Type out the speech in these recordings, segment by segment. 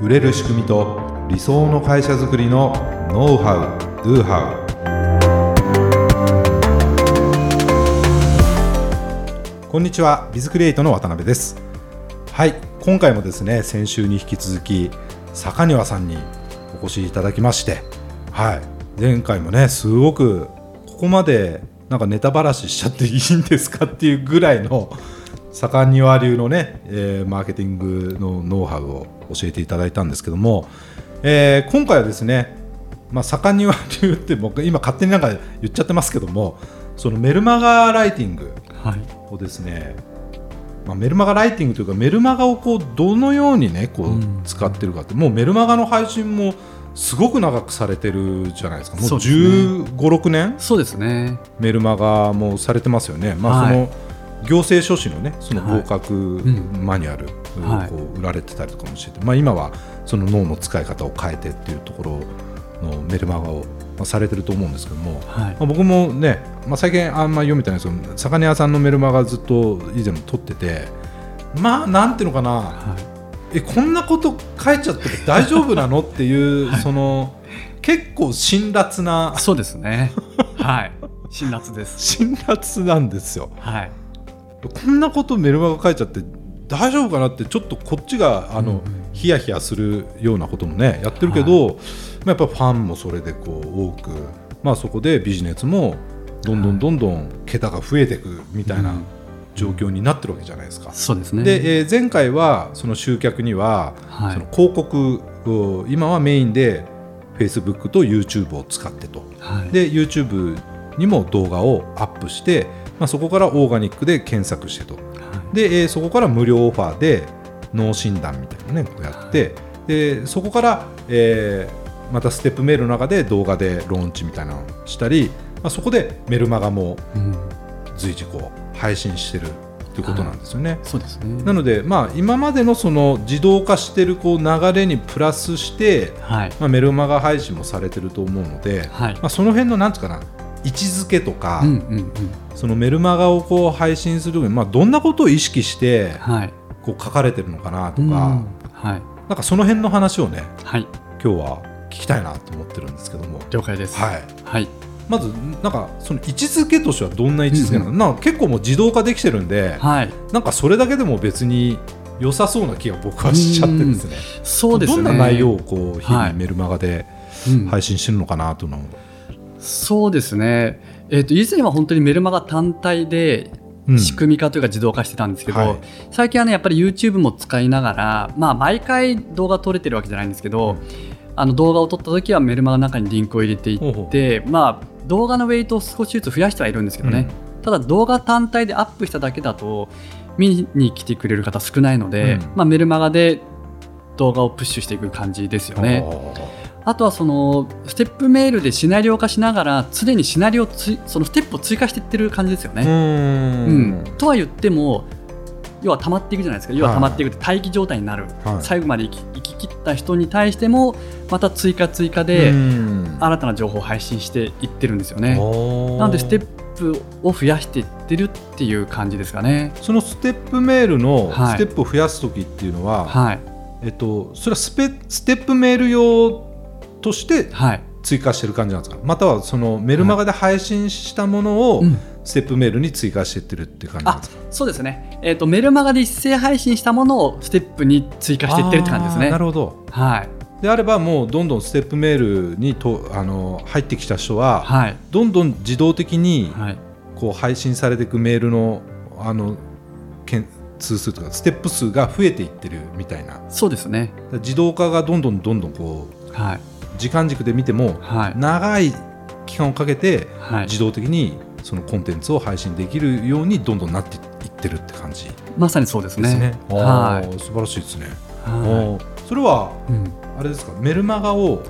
売れる仕組みと理想の会社づくりのノウハウ・ドゥハウこんにちはビズクリエイトの渡辺です。はい今回もですね先週に引き続き坂庭さんにお越しいただきましてはい前回もねすごくここまでなんかネタばらししちゃっていいんですかっていうぐらいの坂庭流のね、えー、マーケティングのノウハウを教えていただいたんですけども、えー、今回はですね、まあ、坂庭流って僕今勝手になんか言っちゃってますけどもそのメルマガライティングをですね、はい、まあ、メルマガライティングというかメルマガをこうどのようにねこう使ってるかって、うん、もうメルマガの配信もすごく長くされてるじゃないですか。もう1 5 6年？そうですね。メルマガもされてますよね。まあ、その、はい行政書士のねその合格マニュアル、はい、こう売られてたりとかもしてて、まあ、今はその脳の使い方を変えてっていうところのメルマガを、まあ、されてると思うんですけども、はい、まあ、僕もね、まあ、最近あんま読めてないですけど魚屋さんのメルマガずっと以前も取っててまあなんていうのかな、はい、えこんなこと書いちゃって大丈夫なのっていう、その結構辛辣なそうですね。はい。辛辣です。辛辣なんですよ。はいこんなことメルマガ書いちゃって大丈夫かなってちょっとこっちがあの、うん、ヒヤヒヤするようなこともねやってるけど、はい、やっぱファンもそれでこう多く、まあ、そこでビジネスもどんどんどんどん桁が増えていくみたいな状況になってるわけじゃないですか。そうですね。で、えー、前回はその集客には、はい、その広告を今はメインで Facebook と YouTube を使ってと、はい、で YouTube にも動画をアップしてまあ、そこからオーガニックで検索してと、はい、で、えー、そこから無料オファーで脳診断みたいなねこうやって、はい、でそこから、えー、またステップメールの中で動画でローンチみたいなのをしたり、まあ、そこでメルマガも随時こう配信してるということなんですよね。はい、そうですね。なので、まあ、今までのその自動化してるこう流れにプラスして、はい、まあ、メルマガ配信もされてると思うので、はい、まあ、その辺のなんつうかな位置づけとか、うんうんうん、そのメルマガをこう配信するまあ、どんなことを意識して、こう書かれてるのかなとか、はい、なんかその辺の話をね、はい、今日は聞きたいなと思ってるんですけども。了解です、はい。はい、まずなんかその位置づけとしてはどんな位置づけなの、うんうん、なんか結構もう自動化できてるんで、はい、なんかそれだけでも別に良さそうな気が僕はしちゃってですね。そうですねどんな内容をこう日々メルマガで配信してるのかなというのを、はいそうですね、えー、と以前は本当にメルマガ単体で仕組み化というか自動化してたんですけど、うんはい、最近はねやっぱり YouTube も使いながら、まあ、毎回動画撮れてるわけじゃないんですけど、うん、あの動画を撮った時はメルマガの中にリンクを入れていってまあ、動画のウェイトを少しずつ増やしてはいるんですけどね、うん、ただ動画単体でアップしただけだと見に来てくれる方少ないので、まあ、メルマガで動画をプッシュしていく感じですよね。あとはそのステップメールでシナリオ化しながら常にシナリオつそのステップを追加していってる感じですよね。うん、とは言っても要は溜まっていくじゃないですか。要は溜まっていくって待機状態になる、はい、最後まで生き生き切った人に対してもまた追加追加で新たな情報を配信していってるんですよね。なのでステップを増やしていってるっていう感じですかね。そのステップメールのステップを増やす時っていうのは、はい、えっと、それはスペステップメール用として追加してる感じなんですか、はい、またはそのメルマガで配信したものをステップメールに追加していってるって感じですか、うん、そうですね、えーと、メルマガで一斉配信したものをステップに追加していってるって感じですね。なるほど、はい。であればもうどんどんステップメールにとあの入ってきた人は、はい、どんどん自動的にこう配信されていくメールのあのけん通数とかステップ数が増えていってるみたいな。そうですね。自動化がどんどんどんどんこう、はい、時間軸で見ても、はい、長い期間をかけて自動的にそのコンテンツを配信できるようにどんどんなっていってるって感じ。まさにそうですね。ね。はい、素晴らしいですね。はい、それは、うん、あれですかメルマガを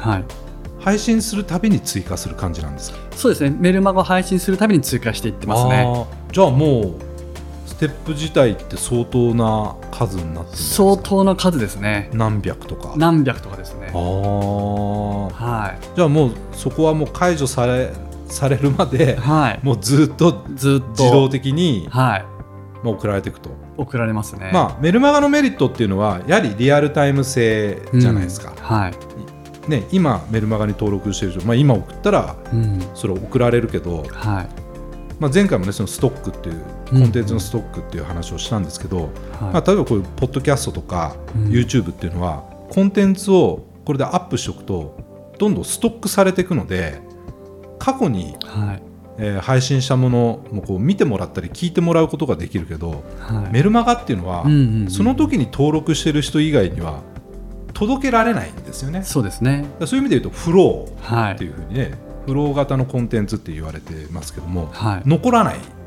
配信するたびに追加する感じなんですか、そうですね。メルマガを配信するたびに追加していってますね。じゃあもうテップ自体って相当な数になって相当な数ですね。何百とか。何百とかですね。ああはい。じゃあもうそこはもう解除され されるまで、はい、もうずっとずっと。自動的に、はい、もう送られていくと。送られますね。まあ、メルマガのメリットっていうのはやはりリアルタイム性じゃないですか、うん。はい。ね、今メルマガに登録してる人、まあ、今送ったらうん。それ送られるけど、はい。まあ、前回もねそのストックっていうコンテンツのストックっていう話をしたんですけど、はい。まあ、例えばこういうポッドキャストとかうん。YouTube っていうのはコンテンツをこれでアップしておくとどんどんストックされていくので過去に、はい。えー配信したものもこう見てもらったり聞いてもらうことができるけどはい。メルマガっていうのは、うんうんうんその時に登録してる人以外には届けられないんですよね。そうですね。らそういう意味で言うとフロはいーっていうふうにね、フロー型のコンテンツって言われてますけどもはい。残らない。うん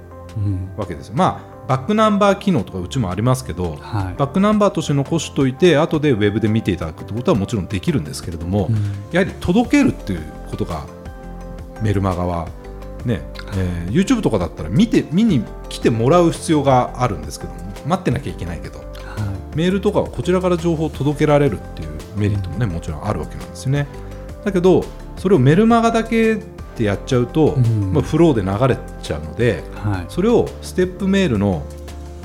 わけです。よ。まあバックナンバー機能とかうちもありますけど、はい。バックナンバーとして残しておいて後でウェブで見ていただくってことはもちろんできるんですけれども、うん。やはり届けるっていうことがメルマガはね、えー YouTube とかだったら見て見に来てもらう必要があるんですけど待ってなきゃいけないけどはメールとかはこちらから情報を届けられるっていうメリットもねもちろんあるわけなんですよね。だけどそれをメルマガだけでやっちゃうと、うん。まあ、フローで流れちゃうのでいはい。それをステップメールの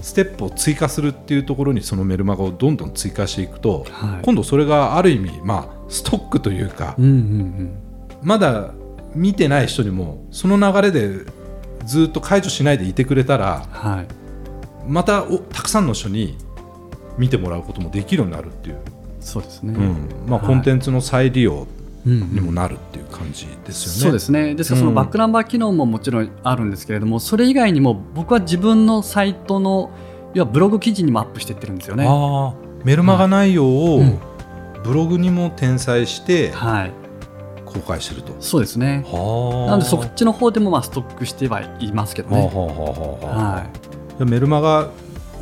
ステップを追加するっていうところにそのメルマガをどんどん追加していくと、はい。今度それがある意味、まあ、ストックというか、うんうんまだ見てない人にもその流れでずっと解除しないでいてくれたらうんはい。またおたくさんの人に見てもらうこともできるようになるっていう、そうですね。うん。まあ、はい。コンテンツの再利用うんうんにもなるっていう感じですよね。そうですねですからそのうんバックナンバー機能ももちろんあるんですけれども、それ以外にも僕は自分のサイトの要はブログ記事にもアップしていってるんですよね。メルマガ内容をうんブログにも転載してはい、公開してると。そうですね。はなのでそっちの方でもまあストックしてはいますけどね。はあはあはあはあはでメルマガ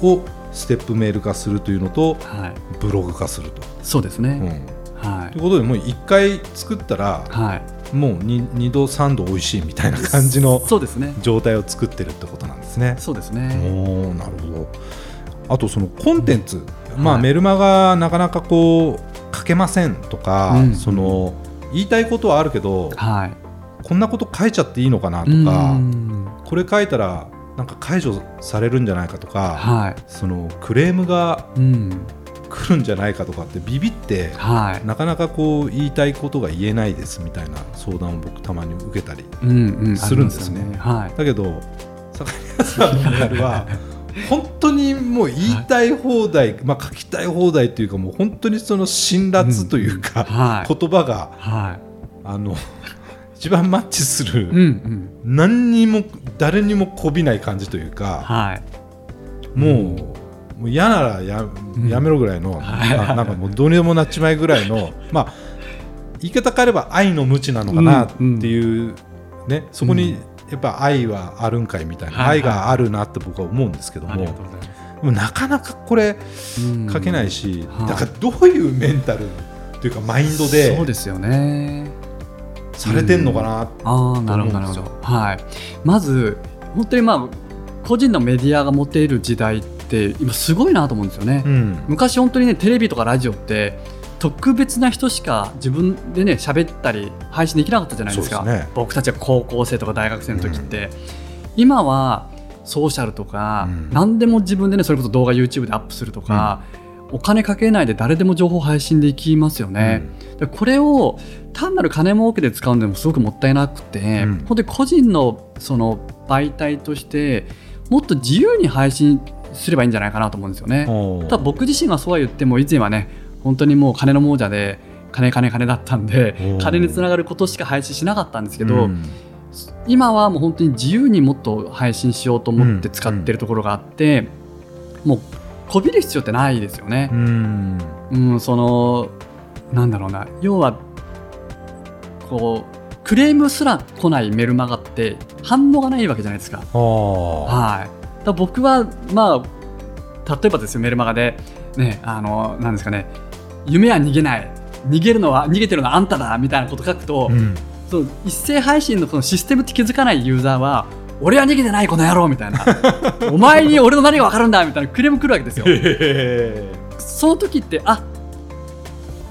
をステップメール化するというのとい、はい、ブログ化すると。そうですね。うんはということでもう1回作ったらい、はい、もう 2, 度3度美味しいみたいな感じのそうですね。状態を作ってるってことなんですね。そうですおね。ーなるほどあとそのコンテンツ、まあ、はいメルマガなかなかこう書けませんとか、うんその言いたいことはあるけどはい。こんなこと書いちゃっていいのかなとうかんこれ書いたらなんか解除されるんじゃないかとか、はい。そのクレームがうん。来るんじゃないかとかってビビってはい。なかなかこう言いたいことが言えないですみたいな相談を僕たまに受けたりうんうん。するんですねありますよはい。だけど坂宮さんのメールは 本当にもう言いたい放題、まあ、書きたい放題というかもう本当にその辛辣というか、はい。言葉がはあの 一番マッチする、い。うんうん。何にも誰にもこびない感じというか、はい。もうもう嫌ならやん。やめろぐらいの、はい。ななんかもうどうにでもなっちまいぐらいの、まあ、言い方変えれば愛の無知なのかなっていう、ね、そこにやっぱ愛はあるんかいみたいな、はいはい。愛があるなって僕は思うんですけどもありがとうございます。でもなかなかこれうん。書けないし、はい。だからどういうメンタルというかマインドでそうですよね。されてんのかな、ああ、なるほど、なるほど。はい。まず、本当にまあ、個人のメディアが持ている時代って、今すごいなと思うんですよね。うん。昔本当にね、テレビとかラジオって、特別な人しか自分でね喋ったり配信できなかったじゃないですか。ね。僕たちは高校生とか大学生の時って、今はソーシャルとか、うん。何でも自分でねそれこそ動画 YouTube でアップするとか、お金かけないで誰でも情報配信できますよね、でこれを単なる金儲けで使うのでもすごくもったいなくて、うん。本当に個人のその媒体としてもっと自由に配信すればいいんじゃないかなと思うんですよね。ただ僕自身はそうは言っても以前はね本当にもう金の亡者で金金金だったんで金につながることしか配信しなかったんですけど、うん。今はもう本当に自由にもっと配信しようと思って使ってるところがあって、もうこびる必要ってないですよね。う。ん。うん、そのなんだろうな。要はこうクレームすら来ないメルマガって反応がないわけじゃないですか。はい、だ僕は、まあ、例えばですよメルマガで、ね、あのなんですかね。夢は逃げない。逃げるのは逃げてるのはあんただみたいなこと書くと、うん。その一斉配信のこのシステムって気づかないユーザーは俺は逃げてないこの野郎みたいな。お前に俺の何が分かるんだみたいなクレーム来るわけですよ。へその時ってあ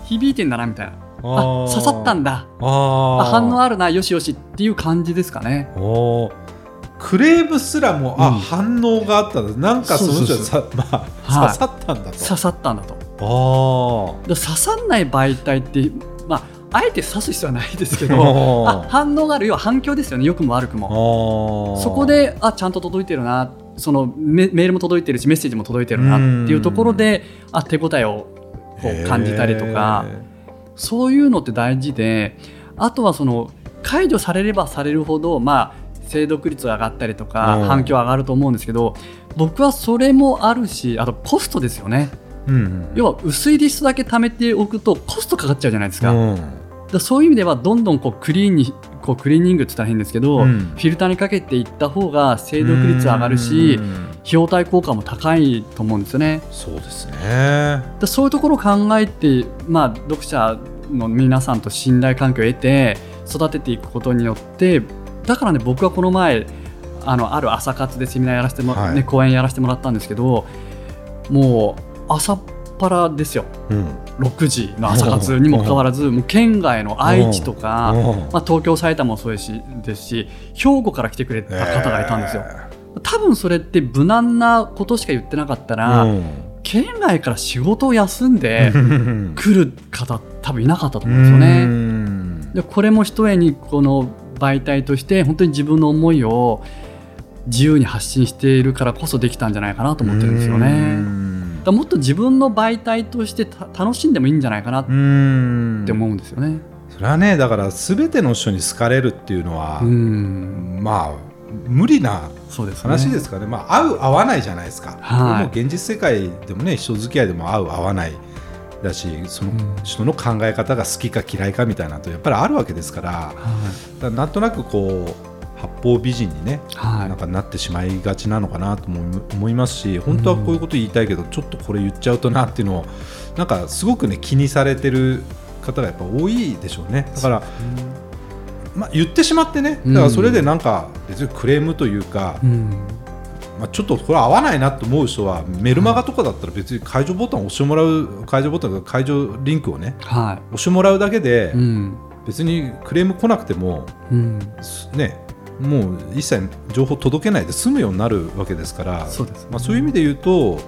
響いてんだなみたいな。ー。あ刺さったんだ。あ反応あるなよしよしっていう感じですかね。おークレームすらもあ、うん。反応があったんだ。なんかその人はさまあ、はい。刺さったんだと。刺さったんだと。あで刺さんない媒体って、まあ、あえて刺す必要はないですけ あどああ反応がある要は反響ですよね。良くも悪くも。あそこであちゃんと届いてるな。そのメメールも届いてるしメッセージも届いてるなっていうところであ手応えをこう感じたりとかそういうのって大事であとはその解除されればされるほど、まあ、精読率が上がったりとかうん。反響上がると思うんですけど僕はそれもあるしあとコストですよね。うんうん要は薄いリストだけ貯めておくとコストかかっちゃうじゃないですか,、うん。そういう意味ではどんどんこうクリーンにこうクリーニングって言ったら変ですけど、うん。フィルターにかけていった方が精読率上がるしうん費用対効果も高いと思うんですよね。そうですね。でそういうところを考えて、まあ、読者の皆さんと信頼関係を得て育てていくことによってだからね僕はこの前あのある朝活でセミナーやらせても、はい。ね、講演やらせてもらったんですけどもう朝っぱらですよ。うん。6時の朝活にもかかわらずもう県外の愛知とか、うん。まあ、東京埼玉もそうですしですし兵庫から来てくれた方がいたんですよ。多分それって無難なことしか言ってなかったら、うん。県外から仕事を休んでうん。来る方多分いなかったと思うんですようね。ん。でこれもひとえにこの媒体として本当に自分の思いを自由に発信しているからこそできたんじゃないかなと思ってるんですようね。ん。だもっと自分の媒体としてた楽しんでもいいんじゃないかなっうん。て思うんですよね。それはねだから全ての人に好かれるっていうのは、うん、まあ無理なそうですね。話ですかね。まあ合う合わないじゃないですか、はい。も現実世界でもね人付き合いでも合う合わないだしそのうん。人の考え方が好きか嫌いかみたいなのとやっぱりあるわけですからだからなんとなくこう八方美人にねはい、なんかなってしまいがちなのかなとも思いますし本当はこういうこと言いたいけど、ちょっとこれ言っちゃうとなっていうのをなんかすごくね気にされてる方がやっぱ多いでしょうね。だから、まあ、言ってしまってねだからそれでなんか別にクレームというか、うん、まあ、ちょっとこれ合わないなと思う人はメルマガとかだったら別に解除ボタンを押してもらう解除ボタン解除リンクをねは押してもらうだけでい、うん、別にクレーム来なくてもうん、ねもう一切情報届けないで済むようになるわけですからそうですね。まあ、そういう意味で言うと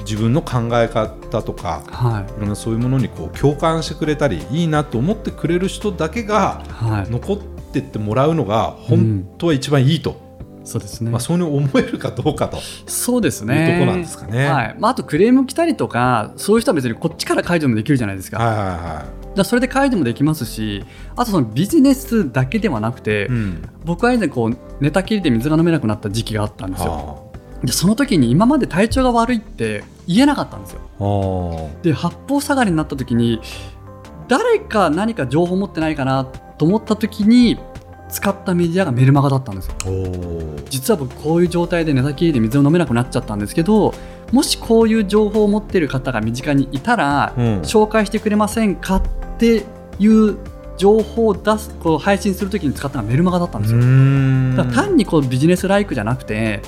自分の考え方とかはい。ろんなそういうものにこう共感してくれたりいいなと思ってくれる人だけがい、はい、残ってってもらうのが本当は一番いいと、そうですね。まあ、そうに思えるかどうかとそうですいうね。とこなんですかね。はいまあ、あとクレーム来たりとかそういう人は別にこっちから解除もできるじゃないですか,、はいはいはだからそれで解除もできますしあとそのビジネスだけではなくて、い。うん僕は以前こう寝たきりで水が飲めなくなった時期があったんですよはでその時に今まで体調が悪いって言えなかったんですよで八方下がりになった時に誰か何か情報持ってないかなと思った時に使ったメディアがメルマガだったんですよ。実は僕こういう状態で寝たきりで水を飲めなくなっちゃったんですけどもしこういう情報を持っている方が身近にいたら、うん。紹介してくれませんかっていう情報を出すこう配信するときに使ったのがメルマガだったんですよ。だから単にこうビジネスライクじゃなくて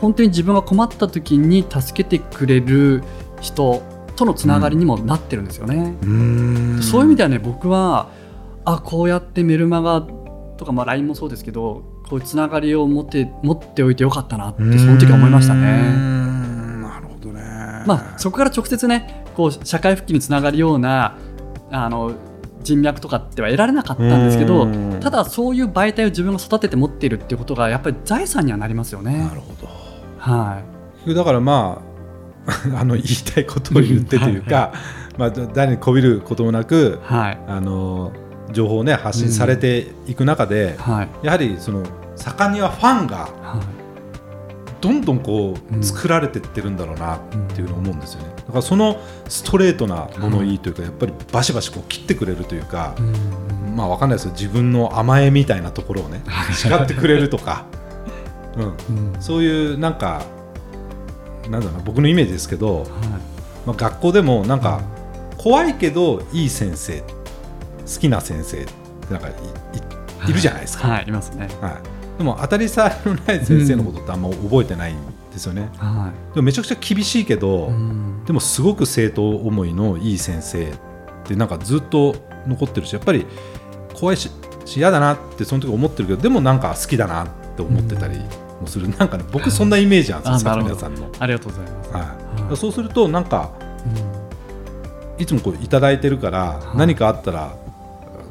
本当に自分が困った時に助けてくれる人とのつながりにもなってるんですよね。うーん。そういう意味ではね僕はあこうやってメルマガとか、まあ、LINE もそうですけどこういうつながりを持って持っておいてよかったなってその時は思いましたね。んなるほどね。まあ、そこから直接ねこう社会復帰につながるようなあの人脈とかっては得られなかったんですけどうんただそういう媒体を自分が育てて持っているっていうことがやっぱり財産にはなりますよねな。るほど。はだからまあ あの言いたいことを言ってというか、まあ誰にこびることもなくい、はいあの情報をね発信されていく中で、はい。やはりその盛んにはファンがはい。どんどんこううん作られてってるんだろうなっていうのを思うんですよね。だからそのストレートな物言いというか、やっぱりバシバシこう切ってくれるというか、うん。まあわかんないですよ。自分の甘えみたいなところをね叱ってくれるとか、うん、うん。そういうなんかなんだろうな僕のイメージですけど、はい。まあ、学校でもなんか怖いけどいい先生好きな先生なんかいいいるじゃないですか、はいいますね。はい。でも当たり障りのない先生のことってあんま覚えてないんですよね、はでもめちゃくちゃ厳しいけど、いうん。でもすごく生徒思いのいい先生ってなんかずっと残ってるしやっぱり怖いしし嫌だなってその時思ってるけどでもなんか好きだなっって思ってたりもする、なんかね僕そんなイメージなんですよあなるほど。坂宮さんの。ありがとうございます。はい。はい。そうするとなんかうん。いつもこういただいてるから、い。何かあったら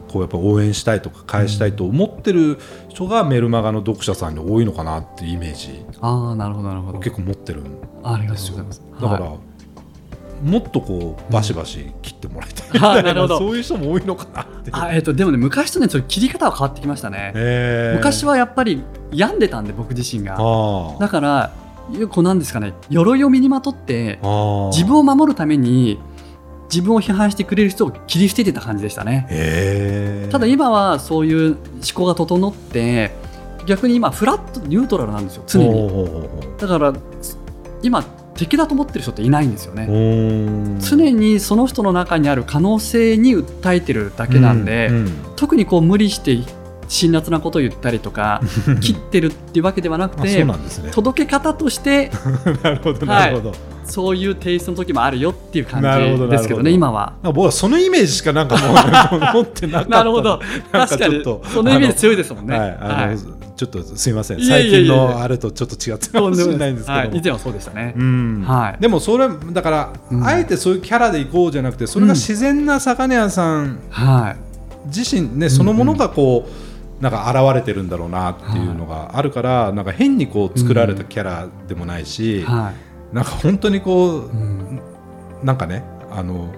こうやっぱ応援したいとか返したいと思ってる人がメルマガの読者さんに多いのかなっていうイメージああなるほどなるほど。を結構持ってるんあありがですよとうございます。だから、はいもっとこうバシバシ切ってもらいたいみあたいな そういう人も多いのかなってあえっ、とでもね昔とねそれ切り方は変わってきましたね。へー昔はやっぱり病んでたんで僕自身が。だからこうなんですかね鎧を身にまとって自分を守るために自分を批判してくれる人を切り捨ててた感じでしたね。ただ今はそういう思考が整って逆に今フラットニュートラルなんですよ常に。だから今敵だと思ってる人っていないんですよね。常にその人の中にある可能性に訴えてるだけなんで、ううん特にこう無理して辛辣なことを言ったりとか 切ってるっていうわけではなくてね。届け方として なるほどなるほど、そういうテイストの時もあるよっていう感じですけどね今は。僕はそのイメージしかなんかもう 持ってなかったなるほど。確かにそのイメージ強いですもんね。はい。あの、はいちょっとすいません。最近のあれとちょっと違ってるかもしれないんですけど。以前はそうでしたね。うん。はい。でもそれだから、うん。あえてそういうキャラでいこうじゃなくてそれが自然な魚屋さんはい。自身ね、そのものがこうなんか現れてるんだろうなっていうのがあるから、なんか変にこう作られたキャラでもないし、はなんか本当にこういうん。なんかねあの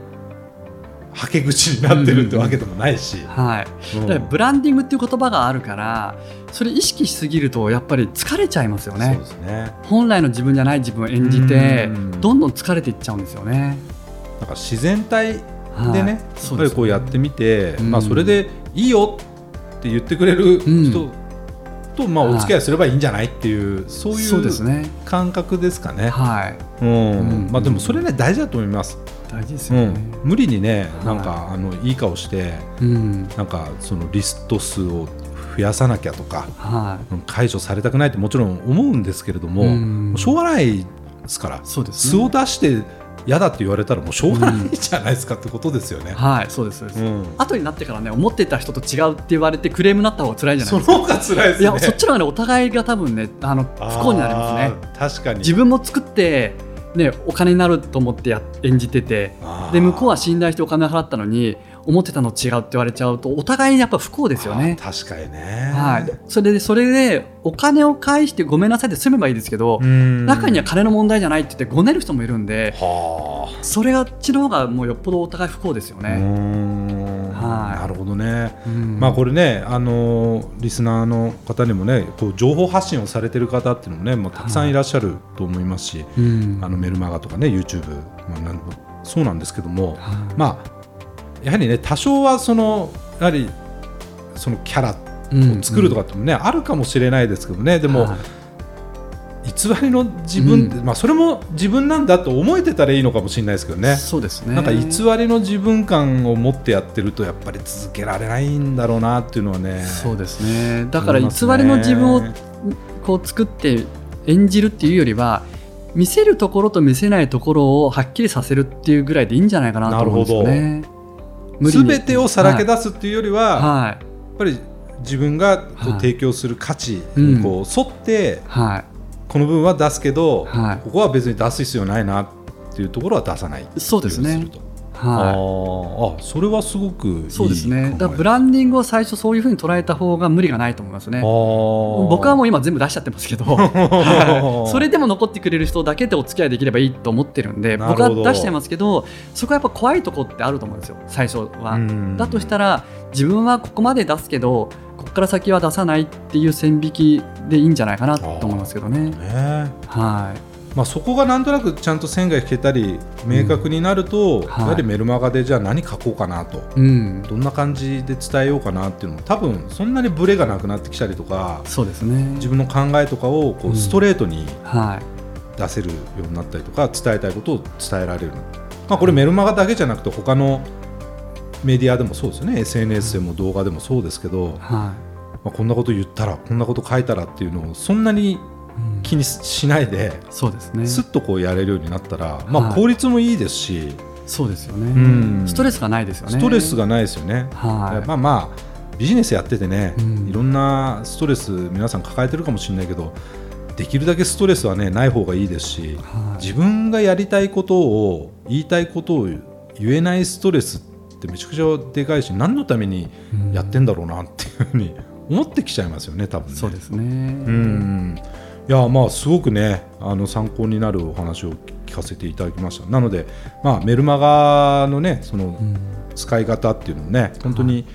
はけ口になってるってわけでもないし、はい。うん。だからブランディングっていう言葉があるからそれ意識しすぎるとやっぱり疲れちゃいますよそうねですね。本来の自分じゃない自分を演じてうん。どんどん疲れていっちゃうんですよね。なんか自然体はい。でね、やっぱりこうやってみて、うん。まあ、それでいいよって言ってくれる人と、まあ、お付き合いすればいいんじゃないっていう、そういそう。感覚ですかね。はい。うんうんまあ、でもそれね大事だと思います、大事ですうんよね。、無理にねいなんか、あのいい顔してうん。なんかそのリスト数を増やさなきゃとかはうん解除されたくないってもちろん思うんですけれども、うんしょうがないですからい。そうです素をね。出して嫌だって言われたらもうしょうがないじゃないですかってことですよね。はい、そうです。そうです。うん後になってからね、思ってた人と違うって言われてクレームになった方が辛いじゃないそのですか。方が辛いですね。いや、そっちの方がね、お互いが多分ね、あの不幸になりますね。確かに。自分も作って。ね、お金になると思ってや演じててで向こうは信頼してお金払ったのに思ってたの違うって言われちゃうとお互いにやっぱ不幸ですよね。確かにね。はい、それでそれでお金を返してごめんなさいって済めばいいですけど、うん。中には金の問題じゃないって言ってごねる人もいるんではそれがあっちの方がもうよっぽどお互い不幸ですよね。ん。はい。なるほどね。うん。まあこれね、あのーリスナーの方にもね、こう情報発信をされてる方っていうのもね、もうたくさんいらっしゃると思いますし、うん。あのメルマガとかね、YouTube、まあ、なんそうなんですけども、はい。まあやはりね、多少はそのやはりそのキャラうん。を作るとかってもね、あるかもしれないですけどね、でも、はい。偽りの自分って、うまあそれも自分なんだと思えてたらいいのかもしれないですけどね。そうですね。なんか偽りの自分感を持ってやってるとやっぱり続けられないんだろうなっていうのはね。そうですね。だから偽りの自分をこう作って演じるっていうよりは見せるところと見せないところをはっきりさせるっていうぐらいでいいんじゃないかなと思うんですよね。全てをさらけ出すっていうよりは、はい。やっぱり自分が提供する価値にこう沿ってはこの部分は出すけど、はい。ここは別に出す必要ないなっていうところは出さないい、そうですねはあー。あそれはすごくいいい、そうですね。だブラランディングを最初そういうふうに捉えた方が無理がないと思いますね。僕はもう今全部出しちゃってますけど、はい。それでも残ってくれる人だけでお付き合いできればいいと思ってるんで僕は出しちゃいますけどそこはやっぱ怖いとこってあると思うんですよ最初は。だとしたら自分はここまで出すけどここから先は出さないっていう線引きでいいんじゃないかなと思いますけどね。ね。はいまあ、そこがなんとなくちゃんと線が引けたり明確になると、はい。やはりメルマガでじゃあ何書こうかなと。うん、どんな感じで伝えようかなっていうのも多分そんなにブレがなくなってきたりとかそうですね。自分の考えとかをこうん。うストレートにはい。出せるようになったりとか伝えたいことを伝えられる、まあ、これメルマガだけじゃなくて他のメディアでもそうですよね。SNS でも動画でもそうですけど、はまあ、こんなこと言ったらこんなこと書いたらっていうのをそんなにい、うん気にしないで、そうですね。すっとこうやれるようになったら、まあ、はい効率もいいですし、そうですよね、うんストレスがないですよね。ストレスがないですよね。はい、まあまあビジネスやっててね、うんいろんなストレス皆さん抱えてるかもしれないけどできるだけストレスはねない方がいいですしはい自分がやりたいことを言いたいことを言えないストレスってめちゃくちゃでかいし何のためにやってんだろうなっていうふうに思ってきちゃいますよね多分ね。そうですね。うんいやまあすごくねあの参考になるお話を聞かせていただきましたなので、まあ、メルマガのねそのうん使い方っていうのもね本当に、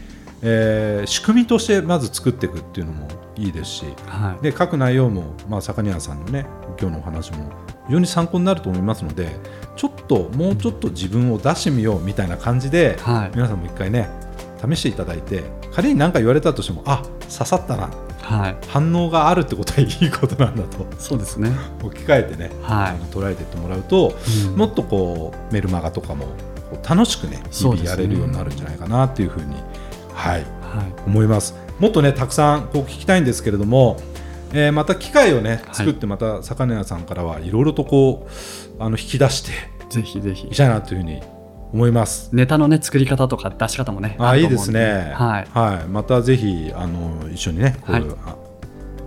えー仕組みとしてまず作っていくっていうのもいいですしはい。で書く内容も、まあ、坂庭さんのね今日のお話も非常に参考になると思いますのでちょっともうちょっと自分を出してみようみたいな感じで、はい。皆さんも一回ね試していただいて仮に何か言われたとしてもあ刺さったなはい。反応があるってことはいいことなんだとそうですね。置き換えてね、はい捉えていってもらうと、うんもっとこうメルマガとかも楽しくね日々やれるようになるんじゃないかなっていうふうに、はい、はい。思いますもっとねたくさんこう聞きたいんですけれども、えーまた機会をねはい作ってまた坂根さんからはいろいろとこうあの引き出してぜひぜひいき。たいなというふうに思います。ネタのね作り方とか出し方もね。あいいですると思うんね。はい。またぜひあの一緒にね、こういうはいあ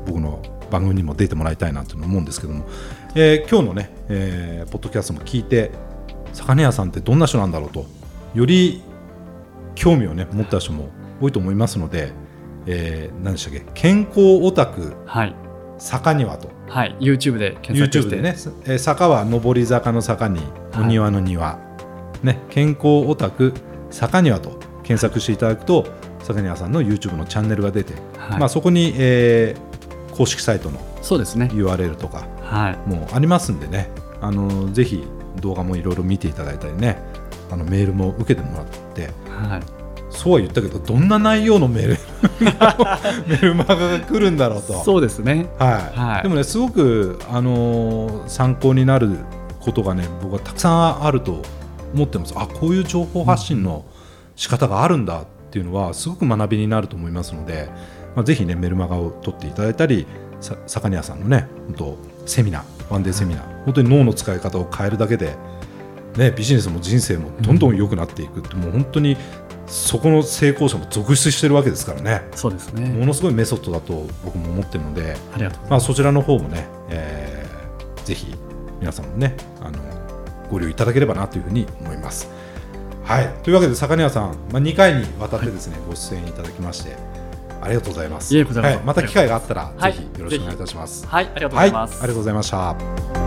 僕の番組にも出てもらいたいなと思うんですけども、えー今日のね、えーポッドキャストも聞いて、坂根屋さんってどんな人なんだろうと、より興味をね持った人も多いと思いますので、えー何でしたっけ、健康オタクはい。坂庭と。はい。YouTube で検索して。YouTube でね、えー坂は上り坂の坂におはい庭の庭、ね、健康オタク坂庭と検索していただくと坂庭さんの YouTube のチャンネルが出て、はい。まあ、そこに、えー公式サイトのそうですね。URL とかはい。もありますんでねあのぜひ動画もいろいろ見ていただいたりねあのメールも受けてもらってはい。そうは言ったけどどんな内容のメール メールマガが来るんだろうと。そうですね。はいはいでもねすごく、あのー参考になることがね僕はたくさんあると思ってます。あこういう情報発信の仕方があるんだっていうのはすごく学びになると思いますので、まあ、ぜひねメルマガを取っていただいたりさ坂庭さんのね本当セミナーワンデーセミナー、本当に脳の使い方を変えるだけで、ね、ビジネスも人生もどんどん良くなっていくって、もう本当にそこの成功者も続出してるわけですからね。そうですね。ものすごいメソッドだと僕も思ってるので。ありがとうございまあ、そちらの方もね、えーぜひ皆さんもねあのご利用いただければなというふうに思います。はい、というわけで坂庭さん、まあ、2回にわたってですね、ご出演いただきましてありがとうございます。いえこちらこそはい、また機会があったら、はいぜひよろしくお願いいたします。はい。ありがとうごはい、あざいます。りがとうございました。